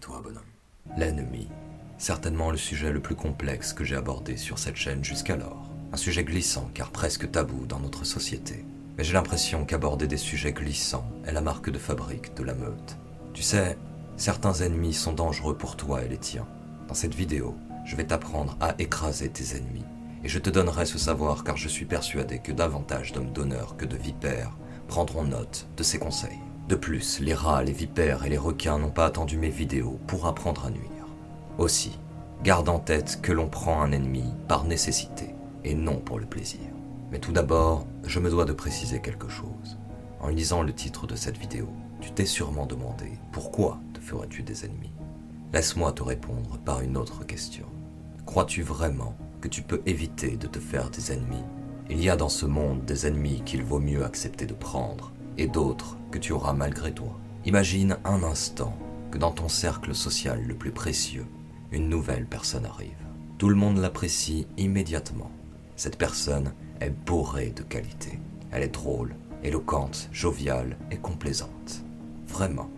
Toi, bonhomme? L'ennemi. Certainement le sujet le plus complexe que j'ai abordé sur cette chaîne jusqu'alors. Un sujet glissant car presque tabou dans notre société. Mais j'ai l'impression qu'aborder des sujets glissants est la marque de fabrique de la meute. Tu sais, certains ennemis sont dangereux pour toi et les tiens. Dans cette vidéo, je vais t'apprendre à écraser tes ennemis. Et je te donnerai ce savoir car je suis persuadé que davantage d'hommes d'honneur que de vipères prendront note de ces conseils. De plus, les rats, les vipères et les requins n'ont pas attendu mes vidéos pour apprendre à nuire. Aussi, garde en tête que l'on prend un ennemi par nécessité et non pour le plaisir. Mais tout d'abord, je me dois de préciser quelque chose. En lisant le titre de cette vidéo, tu t'es sûrement demandé pourquoi te ferais-tu des ennemis? Laisse-moi te répondre par une autre question. Crois-tu vraiment que tu peux éviter de te faire des ennemis? Il y a dans ce monde des ennemis qu'il vaut mieux accepter de prendre et d'autres que tu auras malgré toi. Imagine un instant que dans ton cercle social le plus précieux, une nouvelle personne arrive. Tout le monde l'apprécie immédiatement. Cette personne est bourrée de qualités. Elle est drôle, éloquente, joviale et complaisante. Vraiment,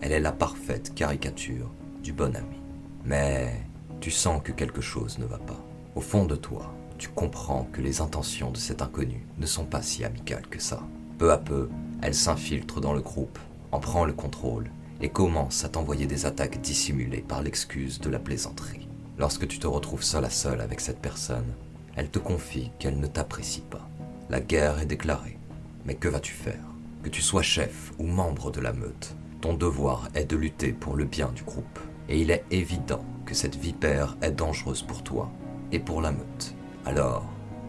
elle est la parfaite caricature du bon ami. Mais tu sens que quelque chose ne va pas. Au fond de toi, tu comprends que les intentions de cet inconnu ne sont pas si amicales que ça. Peu à peu, elle s'infiltre dans le groupe, en prend le contrôle et commence à t'envoyer des attaques dissimulées par l'excuse de la plaisanterie. Lorsque tu te retrouves seul à seul avec cette personne, elle te confie qu'elle ne t'apprécie pas. La guerre est déclarée. Mais que vas-tu faire? Que tu sois chef ou membre de la meute, ton devoir est de lutter pour le bien du groupe. Et il est évident que cette vipère est dangereuse pour toi et pour la meute. Alors,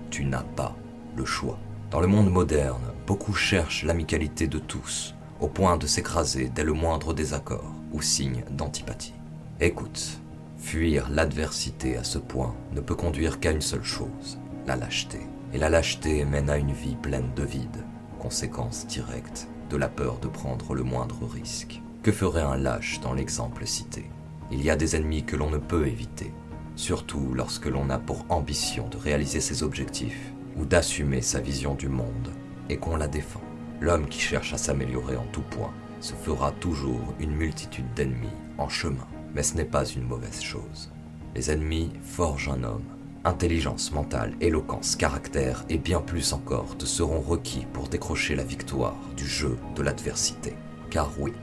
tu n'as pas le choix. Dans le monde moderne, beaucoup cherchent l'amicalité de tous, au point de s'écraser dès le moindre désaccord ou signe d'antipathie. Écoute, fuir l'adversité à ce point ne peut conduire qu'à une seule chose, la lâcheté. Et la lâcheté mène à une vie pleine de vide, conséquence directe de la peur de prendre le moindre risque. Que ferait un lâche dans l'exemple cité? Il y a des ennemis que l'on ne peut éviter, surtout lorsque l'on a pour ambition de réaliser ses objectifs ou d'assumer sa vision du monde et qu'on la défend. L'homme qui cherche à s'améliorer en tout point se fera toujours une multitude d'ennemis en chemin, mais ce n'est pas une mauvaise chose. Les ennemis forgent un homme. Intelligence mentale, éloquence, caractère et bien plus encore te seront requis pour décrocher la victoire du jeu de l'adversité. Car oui,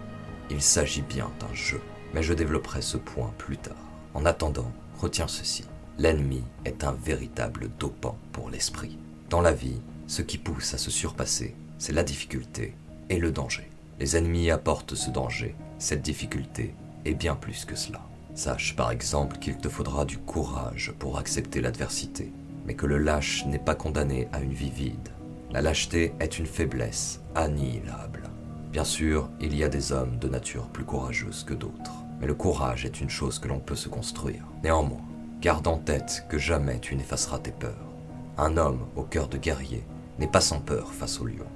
il s'agit bien d'un jeu, mais je développerai ce point plus tard. En attendant, retiens ceci. L'ennemi est un véritable dopant pour l'esprit. Dans la vie, ce qui pousse à se surpasser, c'est la difficulté et le danger. Les ennemis apportent ce danger, cette difficulté, et bien plus que cela. Sache par exemple qu'il te faudra du courage pour accepter l'adversité, mais que le lâche n'est pas condamné à une vie vide. La lâcheté est une faiblesse annihilable. Bien sûr, il y a des hommes de nature plus courageuse que d'autres, mais le courage est une chose que l'on peut se construire. Néanmoins, garde en tête que jamais tu n'effaceras tes peurs. Un homme au cœur de guerrier n'est pas sans peur face au lion,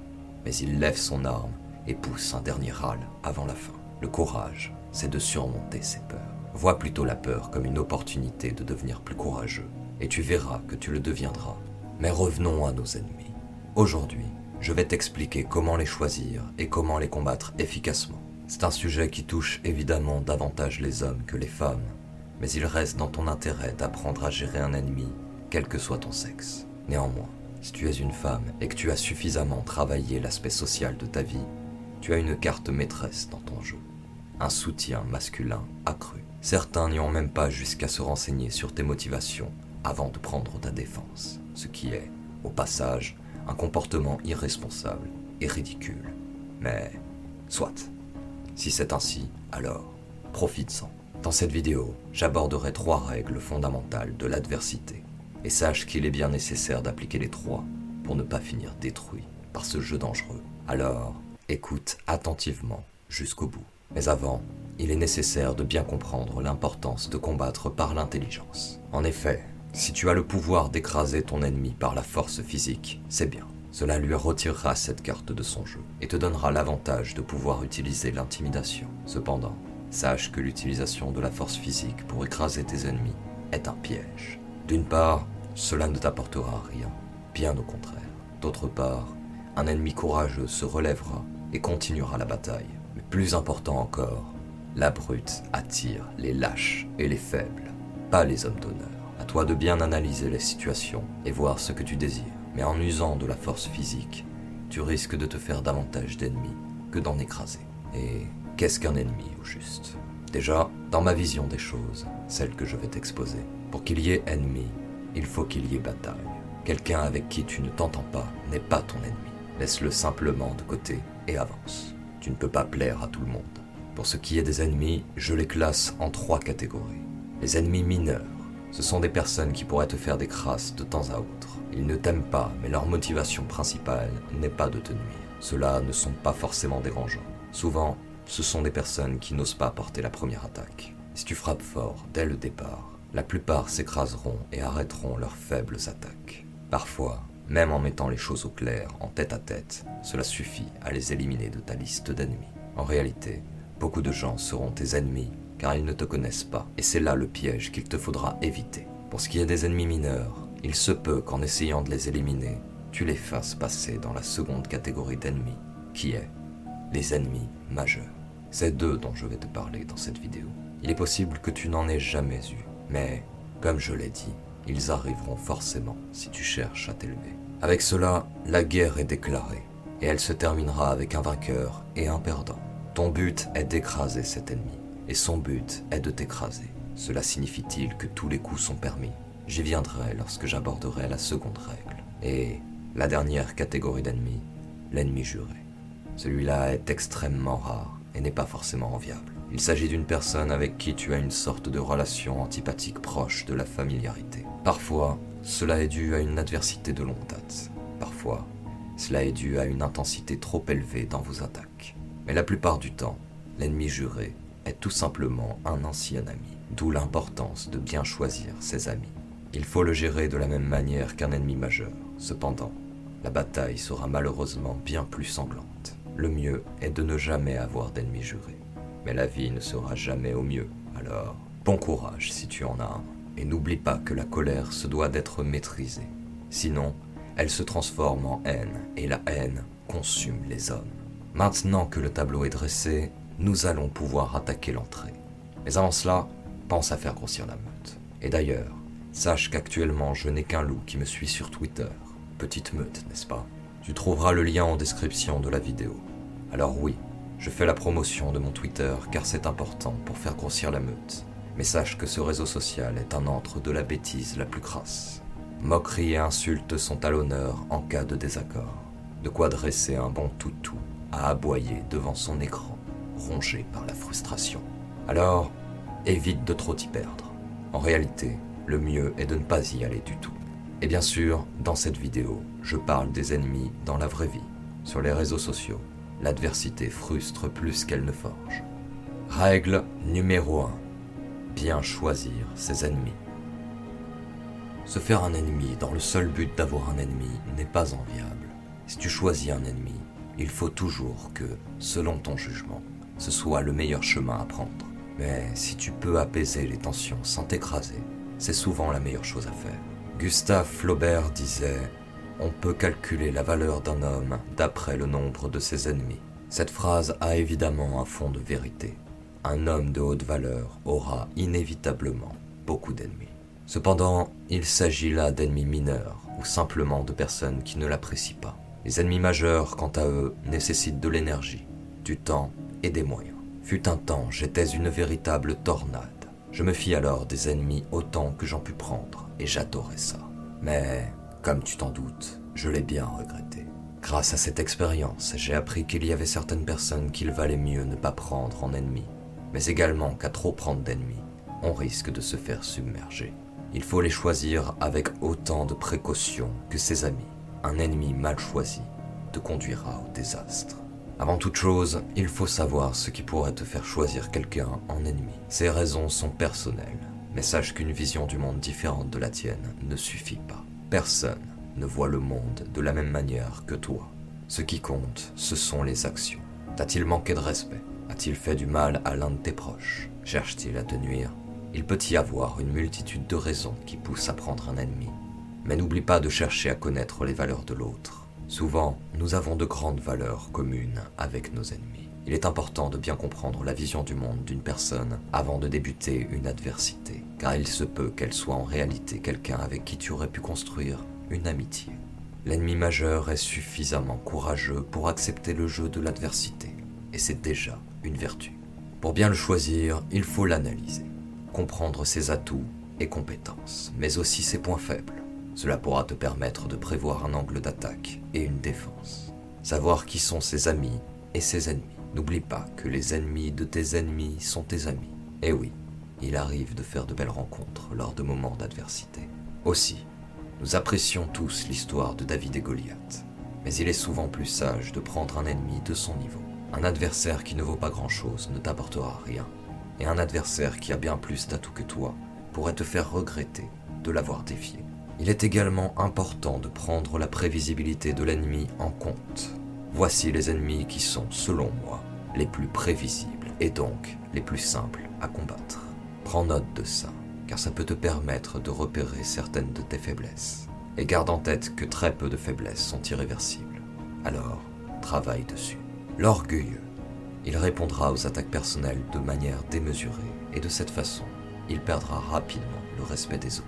mais il lève son arme et pousse un dernier râle avant la fin. Le courage, c'est de surmonter ses peurs. Vois plutôt la peur comme une opportunité de devenir plus courageux, et tu verras que tu le deviendras. Mais revenons à nos ennemis. Aujourd'hui, je vais t'expliquer comment les choisir et comment les combattre efficacement. C'est un sujet qui touche évidemment davantage les hommes que les femmes, mais il reste dans ton intérêt d'apprendre à gérer un ennemi, quel que soit ton sexe. Néanmoins, si tu es une femme et que tu as suffisamment travaillé l'aspect social de ta vie, tu as une carte maîtresse dans ton jeu. Un soutien masculin accru. Certains n'y ont même pas jusqu'à se renseigner sur tes motivations avant de prendre ta défense, ce qui est, au passage, un comportement irresponsable et ridicule. Mais, soit. Si c'est ainsi, alors, profite-en. Dans cette vidéo, j'aborderai trois règles fondamentales de l'adversité et sache qu'il est bien nécessaire d'appliquer les trois pour ne pas finir détruit par ce jeu dangereux. Alors, écoute attentivement jusqu'au bout. Mais avant, il est nécessaire de bien comprendre l'importance de combattre par l'intelligence. En effet, si tu as le pouvoir d'écraser ton ennemi par la force physique, c'est bien. Cela lui retirera cette carte de son jeu et te donnera l'avantage de pouvoir utiliser l'intimidation. Cependant, sache que l'utilisation de la force physique pour écraser tes ennemis est un piège. D'une part, cela ne t'apportera rien, bien au contraire. D'autre part, un ennemi courageux se relèvera et continuera la bataille. Mais plus important encore, La brute attire les lâches et les faibles, pas les hommes d'honneur. À toi de bien analyser les situations et voir ce que tu désires. Mais en usant de la force physique, tu risques de te faire davantage d'ennemis que d'en écraser. Et qu'est-ce qu'un ennemi au juste? Déjà, dans ma vision des choses, celle que je vais t'exposer, pour qu'il y ait ennemi, il faut qu'il y ait bataille. Quelqu'un avec qui tu ne t'entends pas n'est pas ton ennemi. Laisse-le simplement de côté et avance. Tu ne peux pas plaire à tout le monde. Pour ce qui est des ennemis, je les classe en trois catégories. Les ennemis mineurs, ce sont des personnes qui pourraient te faire des crasses de temps à autre. Ils ne t'aiment pas, mais leur motivation principale n'est pas de te nuire. Ceux-là ne sont pas forcément dérangeants. Souvent, ce sont des personnes qui n'osent pas porter la première attaque. Si tu frappes fort dès le départ, la plupart s'écraseront et arrêteront leurs faibles attaques. Parfois, même en mettant les choses au clair, en tête à tête, cela suffit à les éliminer de ta liste d'ennemis. En réalité, beaucoup de gens seront tes ennemis car ils ne te connaissent pas, et c'est là le piège qu'il te faudra éviter. Pour ce qui est des ennemis mineurs, il se peut qu'en essayant de les éliminer, tu les fasses passer dans la seconde catégorie d'ennemis, qui est les ennemis majeurs. C'est d'eux dont je vais te parler dans cette vidéo. Il est possible que tu n'en aies jamais eu, mais, comme je l'ai dit, ils arriveront forcément si tu cherches à t'élever. Avec cela, la guerre est déclarée, et elle se terminera avec un vainqueur et un perdant. Ton but est d'écraser cet ennemi et son but est de t'écraser. Cela signifie-t-il que tous les coups sont permis? J'y viendrai lorsque j'aborderai la seconde règle. Et la dernière catégorie d'ennemis, l'ennemi juré. Celui-là est extrêmement rare et n'est pas forcément enviable. Il s'agit d'une personne avec qui tu as une sorte de relation antipathique proche de la familiarité. Parfois, cela est dû à une adversité de longue date. Parfois, cela est dû à une intensité trop élevée dans vos attaques. Mais la plupart du temps, l'ennemi juré est tout simplement un ancien ami, d'où l'importance de bien choisir ses amis. Il faut le gérer de la même manière qu'un ennemi majeur. Cependant, la bataille sera malheureusement bien plus sanglante. Le mieux est de ne jamais avoir d'ennemis jurés. Mais la vie ne sera jamais au mieux, alors bon courage si tu en as un. Et n'oublie pas que la colère se doit d'être maîtrisée. Sinon, elle se transforme en haine, et la haine consume les hommes. Maintenant que le tableau est dressé, nous allons pouvoir attaquer l'entrée. Mais avant cela, pense à faire grossir la meute. Et d'ailleurs, sache qu'actuellement je n'ai qu'un loup qui me suit sur Twitter. Petite meute, n'est-ce pas? Tu trouveras le lien en description de la vidéo. Alors oui, je fais la promotion de mon Twitter car c'est important pour faire grossir la meute. Mais sache que ce réseau social est un antre de la bêtise la plus crasse. Moqueries et insultes sont à l'honneur en cas de désaccord. De quoi dresser un bon toutou à aboyer devant son écran rongé par la frustration. Alors, évite de trop t'y perdre. En réalité, le mieux est de ne pas y aller du tout. Et bien sûr, dans cette vidéo, je parle des ennemis dans la vraie vie. Sur les réseaux sociaux, l'adversité frustre plus qu'elle ne forge. Règle numéro 1. Bien choisir ses ennemis. Se faire un ennemi dans le seul but d'avoir un ennemi n'est pas enviable. Si tu choisis un ennemi, il faut toujours que, selon ton jugement, ce soit le meilleur chemin à prendre. Mais si tu peux apaiser les tensions sans t'écraser, c'est souvent la meilleure chose à faire. Gustave Flaubert disait On peut calculer la valeur d'un homme d'après le nombre de ses ennemis. Cette phrase a évidemment un fond de vérité. Un homme de haute valeur aura inévitablement beaucoup d'ennemis. Cependant, il s'agit là d'ennemis mineurs ou simplement de personnes qui ne l'apprécient pas. Les ennemis majeurs, quant à eux, nécessitent de l'énergie, du temps et des moyens. Fut un temps, j'étais une véritable tornade. Je me fis alors des ennemis autant que j'en pus prendre, et j'adorais ça. Mais, comme tu t'en doutes, je l'ai bien regretté. Grâce à cette expérience, j'ai appris qu'il y avait certaines personnes qu'il valait mieux ne pas prendre en ennemis, mais également qu'à trop prendre d'ennemis, on risque de se faire submerger. Il faut les choisir avec autant de précaution que ses amis. Un ennemi mal choisi te conduira au désastre. Avant toute chose, il faut savoir ce qui pourrait te faire choisir quelqu'un en ennemi. Ces raisons sont personnelles, mais sache qu'une vision du monde différente de la tienne ne suffit pas. Personne ne voit le monde de la même manière que toi. Ce qui compte, ce sont les actions. T'a-t-il manqué de respect? A-t-il fait du mal à l'un de tes proches? Cherche-t-il à te nuire? Il peut y avoir une multitude de raisons qui poussent à prendre un ennemi. Mais n'oublie pas de chercher à connaître les valeurs de l'autre. Souvent, nous avons de grandes valeurs communes avec nos ennemis. Il est important de bien comprendre la vision du monde d'une personne avant de débuter une adversité, car il se peut qu'elle soit en réalité quelqu'un avec qui tu aurais pu construire une amitié. L'ennemi majeur est suffisamment courageux pour accepter le jeu de l'adversité, et c'est déjà une vertu. Pour bien le choisir, il faut l'analyser, comprendre ses atouts et compétences, mais aussi ses points faibles. Cela pourra te permettre de prévoir un angle d'attaque et une défense. Savoir qui sont ses amis et ses ennemis. N'oublie pas que les ennemis de tes ennemis sont tes amis. Et oui, il arrive de faire de belles rencontres lors de moments d'adversité. Aussi, nous apprécions tous l'histoire de David et Goliath, mais il est souvent plus sage de prendre un ennemi de son niveau. Un adversaire qui ne vaut pas grand-chose ne t'apportera rien, et un adversaire qui a bien plus d'atouts que toi pourrait te faire regretter de l'avoir défié. Il est également important de prendre la prévisibilité de l'ennemi en compte. Voici les ennemis qui sont, selon moi, les plus prévisibles et donc les plus simples à combattre. Prends note de ça, car ça peut te permettre de repérer certaines de tes faiblesses. Et garde en tête que très peu de faiblesses sont irréversibles. Alors, travaille dessus. L'orgueilleux. Il répondra aux attaques personnelles de manière démesurée, et de cette façon, il perdra rapidement le respect des autres.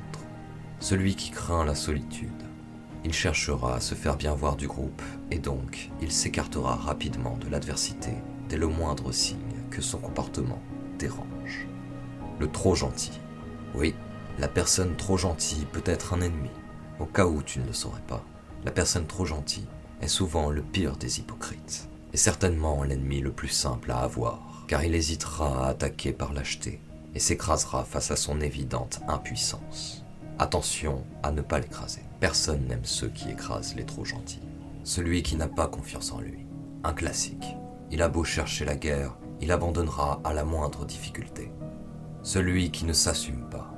Celui qui craint la solitude. Il cherchera à se faire bien voir du groupe, et donc il s'écartera rapidement de l'adversité dès le moindre signe que son comportement dérange. Le trop gentil. Oui, la personne trop gentille peut être un ennemi. Au cas où tu ne le saurais pas, la personne trop gentille est souvent le pire des hypocrites, et certainement l'ennemi le plus simple à avoir, car il hésitera à attaquer par lâcheté et s'écrasera face à son évidente impuissance. Attention à ne pas l'écraser. Personne n'aime ceux qui écrasent les trop gentils. Celui qui n'a pas confiance en lui. Un classique. Il a beau chercher la guerre, il abandonnera à la moindre difficulté. Celui qui ne s'assume pas.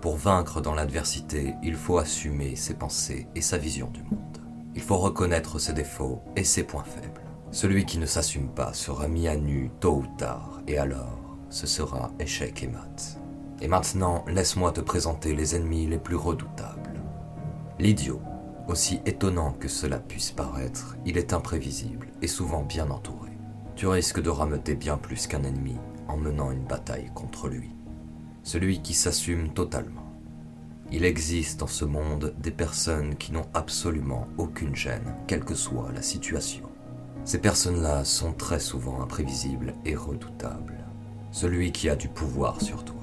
Pour vaincre dans l'adversité, il faut assumer ses pensées et sa vision du monde. Il faut reconnaître ses défauts et ses points faibles. Celui qui ne s'assume pas sera mis à nu tôt ou tard, et alors ce sera échec et mat. Et maintenant, laisse-moi te présenter les ennemis les plus redoutables. L'idiot. Aussi étonnant que cela puisse paraître, il est imprévisible et souvent bien entouré. Tu risques de rameuter bien plus qu'un ennemi en menant une bataille contre lui. Celui qui s'assume totalement. Il existe dans ce monde des personnes qui n'ont absolument aucune gêne, quelle que soit la situation. Ces personnes-là sont très souvent imprévisibles et redoutables celui qui a du pouvoir sur toi.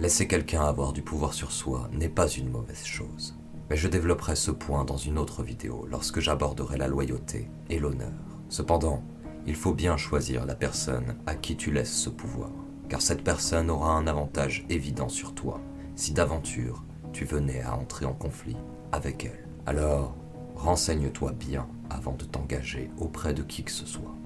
Laisser quelqu'un avoir du pouvoir sur soi n'est pas une mauvaise chose, mais je développerai ce point dans une autre vidéo lorsque j'aborderai la loyauté et l'honneur. Cependant, il faut bien choisir la personne à qui tu laisses ce pouvoir, car cette personne aura un avantage évident sur toi si d'aventure tu venais à entrer en conflit avec elle. Alors, renseigne-toi bien avant de t'engager auprès de qui que ce soit.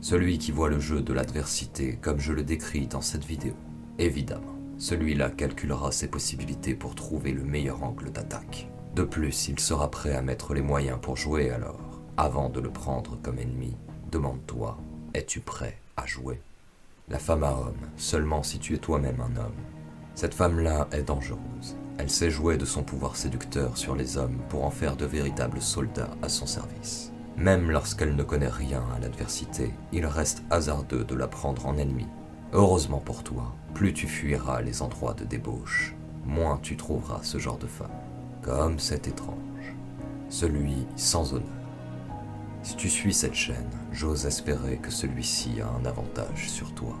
Celui qui voit le jeu de l'adversité comme je le décris dans cette vidéo. Évidemment, celui-là calculera ses possibilités pour trouver le meilleur angle d'attaque. De plus, il sera prêt à mettre les moyens pour jouer alors. Avant de le prendre comme ennemi, demande-toi, es-tu prêt à jouer? La femme à homme, seulement si tu es toi-même un homme. Cette femme-là est dangereuse. Elle sait jouer de son pouvoir séducteur sur les hommes pour en faire de véritables soldats à son service. Même lorsqu'elle ne connaît rien à l'adversité, il reste hasardeux de la prendre en ennemi. Heureusement pour toi, plus tu fuiras les endroits de débauche, moins tu trouveras ce genre de femme. Comme c'est étrange. Celui sans honneur. Si tu suis cette chaîne, j'ose espérer que celui-ci a un avantage sur toi.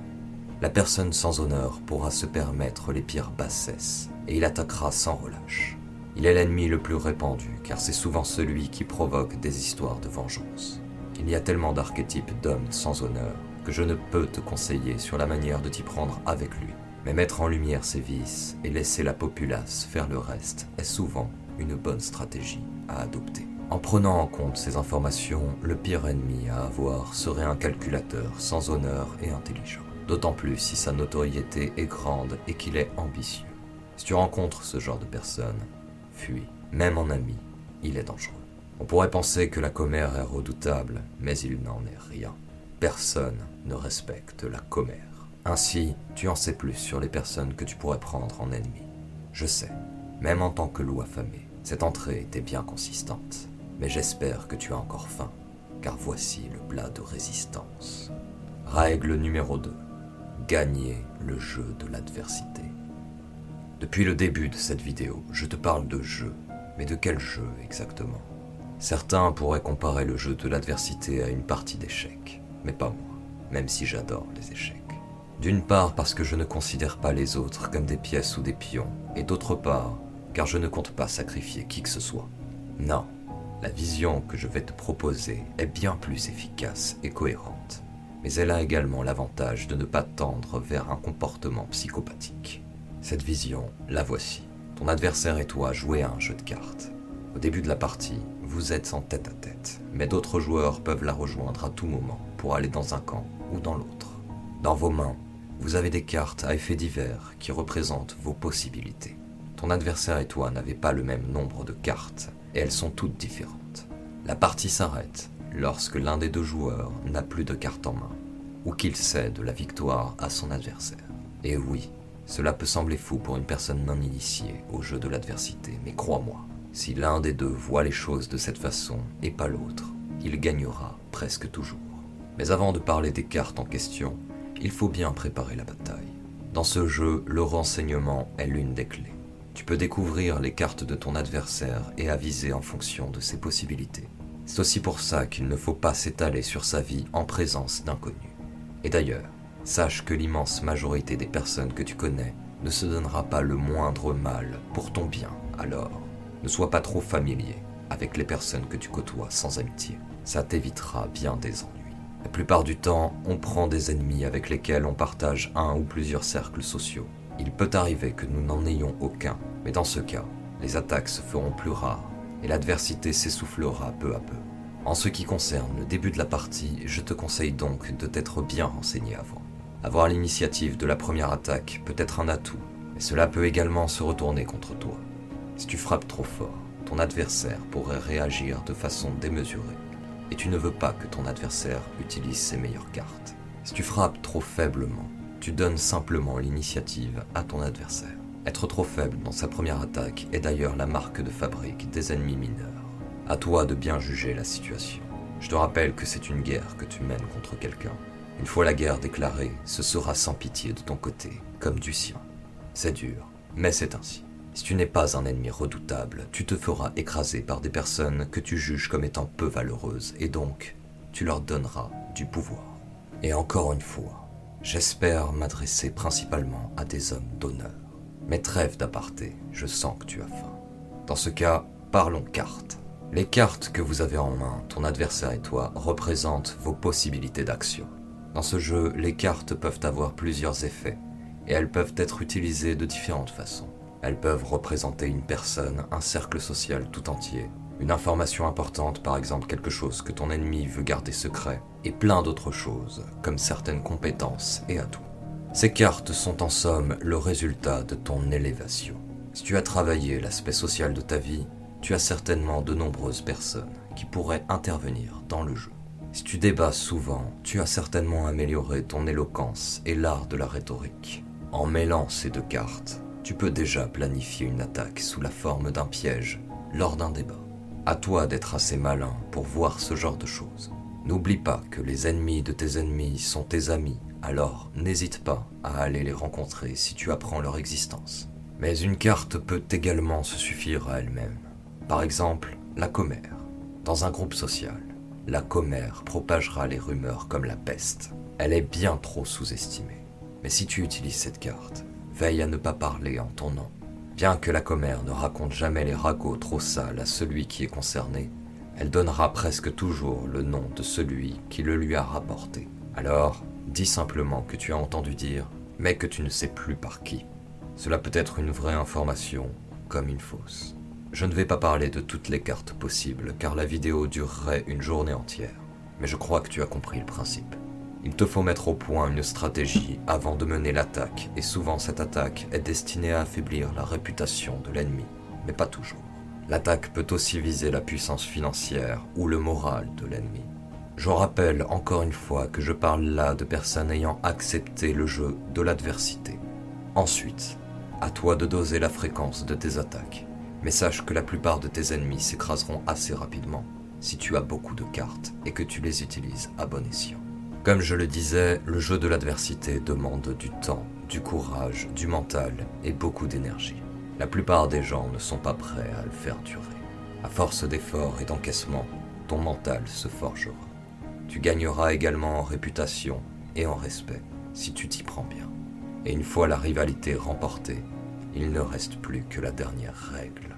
La personne sans honneur pourra se permettre les pires bassesses, et il attaquera sans relâche. Il est l'ennemi le plus répandu, car c'est souvent celui qui provoque des histoires de vengeance. Il y a tellement d'archétypes d'hommes sans honneur que je ne peux te conseiller sur la manière de t'y prendre avec lui. Mais mettre en lumière ses vices et laisser la populace faire le reste est souvent une bonne stratégie à adopter. En prenant en compte ces informations, le pire ennemi à avoir serait un calculateur sans honneur et intelligent. D'autant plus si sa notoriété est grande et qu'il est ambitieux. Si tu rencontres ce genre de personne, fuis. Même en ami, il est dangereux. On pourrait penser que la commère est redoutable, mais il n'en est rien. Personne ne respecte la commère. Ainsi, tu en sais plus sur les personnes que tu pourrais prendre en ennemi. Je sais, même en tant que loup affamé, cette entrée était bien consistante. Mais j'espère que tu as encore faim, car voici le plat de résistance. Règle numéro 2. Gagner le jeu de l'adversité. Depuis le début de cette vidéo, je te parle de jeu. Mais de quel jeu exactement? Certains pourraient comparer le jeu de l'adversité à une partie d'échecs, mais pas moi, même si j'adore les échecs. D'une part parce que je ne considère pas les autres comme des pièces ou des pions, et d'autre part car je ne compte pas sacrifier qui que ce soit. Non, la vision que je vais te proposer est bien plus efficace et cohérente mais elle a également l'avantage de ne pas tendre vers un comportement psychopathique. Cette vision, la voici. Ton adversaire et toi jouez à un jeu de cartes. Au début de la partie, vous êtes en tête à tête, mais d'autres joueurs peuvent la rejoindre à tout moment pour aller dans un camp ou dans l'autre. Dans vos mains, vous avez des cartes à effets divers qui représentent vos possibilités. Ton adversaire et toi n'avez pas le même nombre de cartes et elles sont toutes différentes. La partie s'arrête lorsque l'un des deux joueurs n'a plus de carte en main, ou qu'il cède la victoire à son adversaire. Et oui, cela peut sembler fou pour une personne non initiée au jeu de l'adversité, mais crois-moi, si l'un des deux voit les choses de cette façon et pas l'autre, il gagnera presque toujours. Mais avant de parler des cartes en question, il faut bien préparer la bataille. Dans ce jeu, le renseignement est l'une des clés. Tu peux découvrir les cartes de ton adversaire et aviser en fonction de ses possibilités. C'est aussi pour ça qu'il ne faut pas s'étaler sur sa vie en présence d'inconnus. Et d'ailleurs, sache que l'immense majorité des personnes que tu connais ne se donnera pas le moindre mal pour ton bien, alors ne sois pas trop familier avec les personnes que tu côtoies sans amitié. Ça t'évitera bien des ennuis. La plupart du temps, on prend des ennemis avec lesquels on partage un ou plusieurs cercles sociaux. Il peut arriver que nous n'en ayons aucun, mais dans ce cas, les attaques se feront plus rares et l'adversité s'essoufflera peu à peu. En ce qui concerne le début de la partie, je te conseille donc de t'être bien renseigné avant. Avoir l'initiative de la première attaque peut être un atout, mais cela peut également se retourner contre toi. Si tu frappes trop fort, ton adversaire pourrait réagir de façon démesurée, et tu ne veux pas que ton adversaire utilise ses meilleures cartes. Si tu frappes trop faiblement, tu donnes simplement l'initiative à ton adversaire. Être trop faible dans sa première attaque est d'ailleurs la marque de fabrique des ennemis mineurs. À toi de bien juger la situation. Je te rappelle que c'est une guerre que tu mènes contre quelqu'un. Une fois la guerre déclarée, ce sera sans pitié de ton côté, comme du sien. C'est dur, mais c'est ainsi. Si tu n'es pas un ennemi redoutable, tu te feras écraser par des personnes que tu juges comme étant peu valeureuses, et donc tu leur donneras du pouvoir. Et encore une fois, j'espère m'adresser principalement à des hommes d'honneur. Mais trêve d'aparté, je sens que tu as faim. Dans ce cas, parlons cartes. Les cartes que vous avez en main, ton adversaire et toi, représentent vos possibilités d'action. Dans ce jeu, les cartes peuvent avoir plusieurs effets, et elles peuvent être utilisées de différentes façons. Elles peuvent représenter une personne, un cercle social tout entier, une information importante, par exemple quelque chose que ton ennemi veut garder secret, et plein d'autres choses, comme certaines compétences et atouts. Ces cartes sont en somme le résultat de ton élévation. Si tu as travaillé l'aspect social de ta vie, tu as certainement de nombreuses personnes qui pourraient intervenir dans le jeu. Si tu débats souvent, tu as certainement amélioré ton éloquence et l'art de la rhétorique. En mêlant ces deux cartes, tu peux déjà planifier une attaque sous la forme d'un piège lors d'un débat. À toi d'être assez malin pour voir ce genre de choses. N'oublie pas que les ennemis de tes ennemis sont tes amis alors n'hésite pas à aller les rencontrer si tu apprends leur existence. Mais une carte peut également se suffire à elle-même. Par exemple, la commère. Dans un groupe social, la commère propagera les rumeurs comme la peste. Elle est bien trop sous-estimée. Mais si tu utilises cette carte, veille à ne pas parler en ton nom. Bien que la commère ne raconte jamais les ragots trop sales à celui qui est concerné, elle donnera presque toujours le nom de celui qui le lui a rapporté. Alors, Dis simplement que tu as entendu dire, mais que tu ne sais plus par qui. Cela peut être une vraie information comme une fausse. Je ne vais pas parler de toutes les cartes possibles car la vidéo durerait une journée entière, mais je crois que tu as compris le principe. Il te faut mettre au point une stratégie avant de mener l'attaque, et souvent cette attaque est destinée à affaiblir la réputation de l'ennemi, mais pas toujours. L'attaque peut aussi viser la puissance financière ou le moral de l'ennemi. Je rappelle encore une fois que je parle là de personnes ayant accepté le jeu de l'adversité. Ensuite, à toi de doser la fréquence de tes attaques, mais sache que la plupart de tes ennemis s'écraseront assez rapidement si tu as beaucoup de cartes et que tu les utilises à bon escient. Comme je le disais, le jeu de l'adversité demande du temps, du courage, du mental et beaucoup d'énergie. La plupart des gens ne sont pas prêts à le faire durer. À force d'efforts et d'encaissement, ton mental se forgera. Tu gagneras également en réputation et en respect si tu t'y prends bien. Et une fois la rivalité remportée, il ne reste plus que la dernière règle.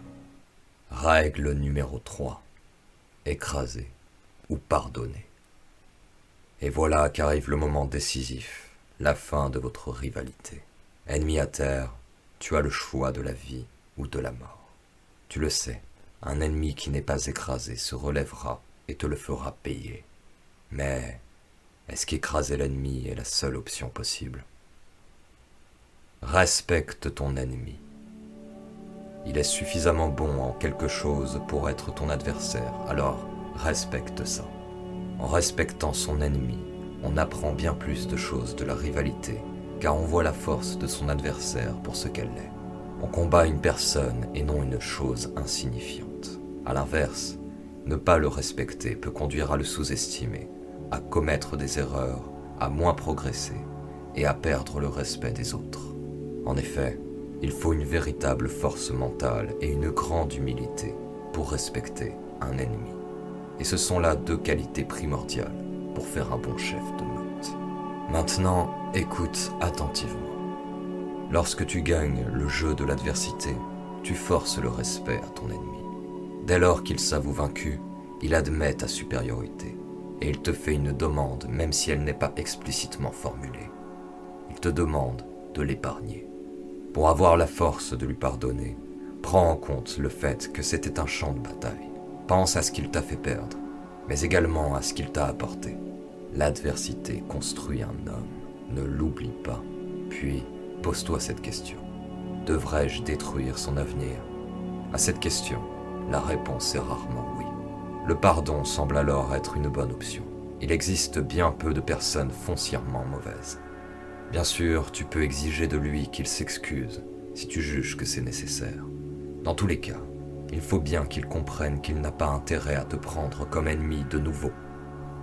Règle numéro 3. Écraser ou pardonner. Et voilà qu'arrive le moment décisif, la fin de votre rivalité. Ennemi à terre, tu as le choix de la vie ou de la mort. Tu le sais, un ennemi qui n'est pas écrasé se relèvera et te le fera payer. Mais est-ce qu'écraser l'ennemi est la seule option possible? Respecte ton ennemi. Il est suffisamment bon en quelque chose pour être ton adversaire, alors respecte ça. En respectant son ennemi, on apprend bien plus de choses de la rivalité, car on voit la force de son adversaire pour ce qu'elle est. On combat une personne et non une chose insignifiante. A l'inverse, ne pas le respecter peut conduire à le sous-estimer, à commettre des erreurs, à moins progresser et à perdre le respect des autres. En effet, il faut une véritable force mentale et une grande humilité pour respecter un ennemi. Et ce sont là deux qualités primordiales pour faire un bon chef de meute. Maintenant, écoute attentivement. Lorsque tu gagnes le jeu de l'adversité, tu forces le respect à ton ennemi. Dès lors qu'il s'avoue vaincu, il admet ta supériorité et il te fait une demande même si elle n'est pas explicitement formulée. Il te demande de l'épargner. Pour avoir la force de lui pardonner, prends en compte le fait que c'était un champ de bataille. Pense à ce qu'il t'a fait perdre, mais également à ce qu'il t'a apporté. L'adversité construit un homme, ne l'oublie pas. Puis, pose-toi cette question. Devrais-je détruire son avenir? À cette question, la réponse est rarement oui. Le pardon semble alors être une bonne option. Il existe bien peu de personnes foncièrement mauvaises. Bien sûr, tu peux exiger de lui qu'il s'excuse si tu juges que c'est nécessaire. Dans tous les cas, il faut bien qu'il comprenne qu'il n'a pas intérêt à te prendre comme ennemi de nouveau.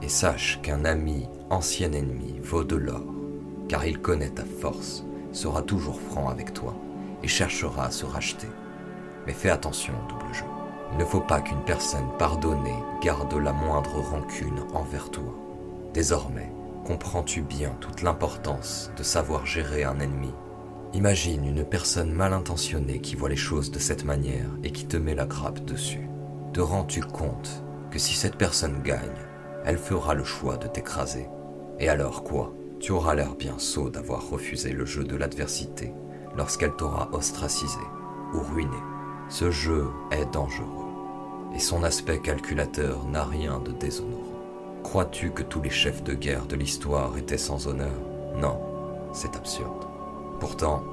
Et sache qu'un ami, ancien ennemi, vaut de l'or, car il connaît ta force, sera toujours franc avec toi et cherchera à se racheter. Mais fais attention, double jeu. Il ne faut pas qu'une personne pardonnée garde la moindre rancune envers toi. Désormais, comprends-tu bien toute l'importance de savoir gérer un ennemi Imagine une personne mal intentionnée qui voit les choses de cette manière et qui te met la grappe dessus. Te rends-tu compte que si cette personne gagne, elle fera le choix de t'écraser? Et alors quoi? Tu auras l'air bien sot d'avoir refusé le jeu de l'adversité lorsqu'elle t'aura ostracisé ou ruiné. Ce jeu est dangereux, et son aspect calculateur n'a rien de déshonorant. Crois-tu que tous les chefs de guerre de l'histoire étaient sans honneur? Non, c'est absurde. Pourtant,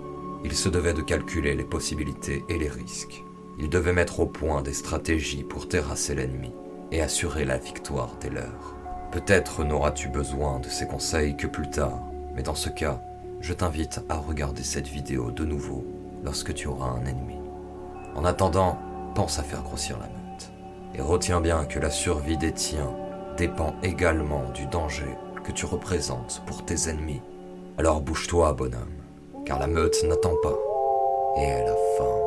il se devait de calculer les possibilités et les risques. Il devait mettre au point des stratégies pour terrasser l'ennemi et assurer la victoire des leurs. Peut-être n'auras-tu besoin de ces conseils que plus tard, mais dans ce cas, je t'invite à regarder cette vidéo de nouveau lorsque tu auras un ennemi. En attendant, pense à faire grossir la meute. Et retiens bien que la survie des tiens dépend également du danger que tu représentes pour tes ennemis. Alors bouge-toi, bonhomme, car la meute n'attend pas, et elle a faim.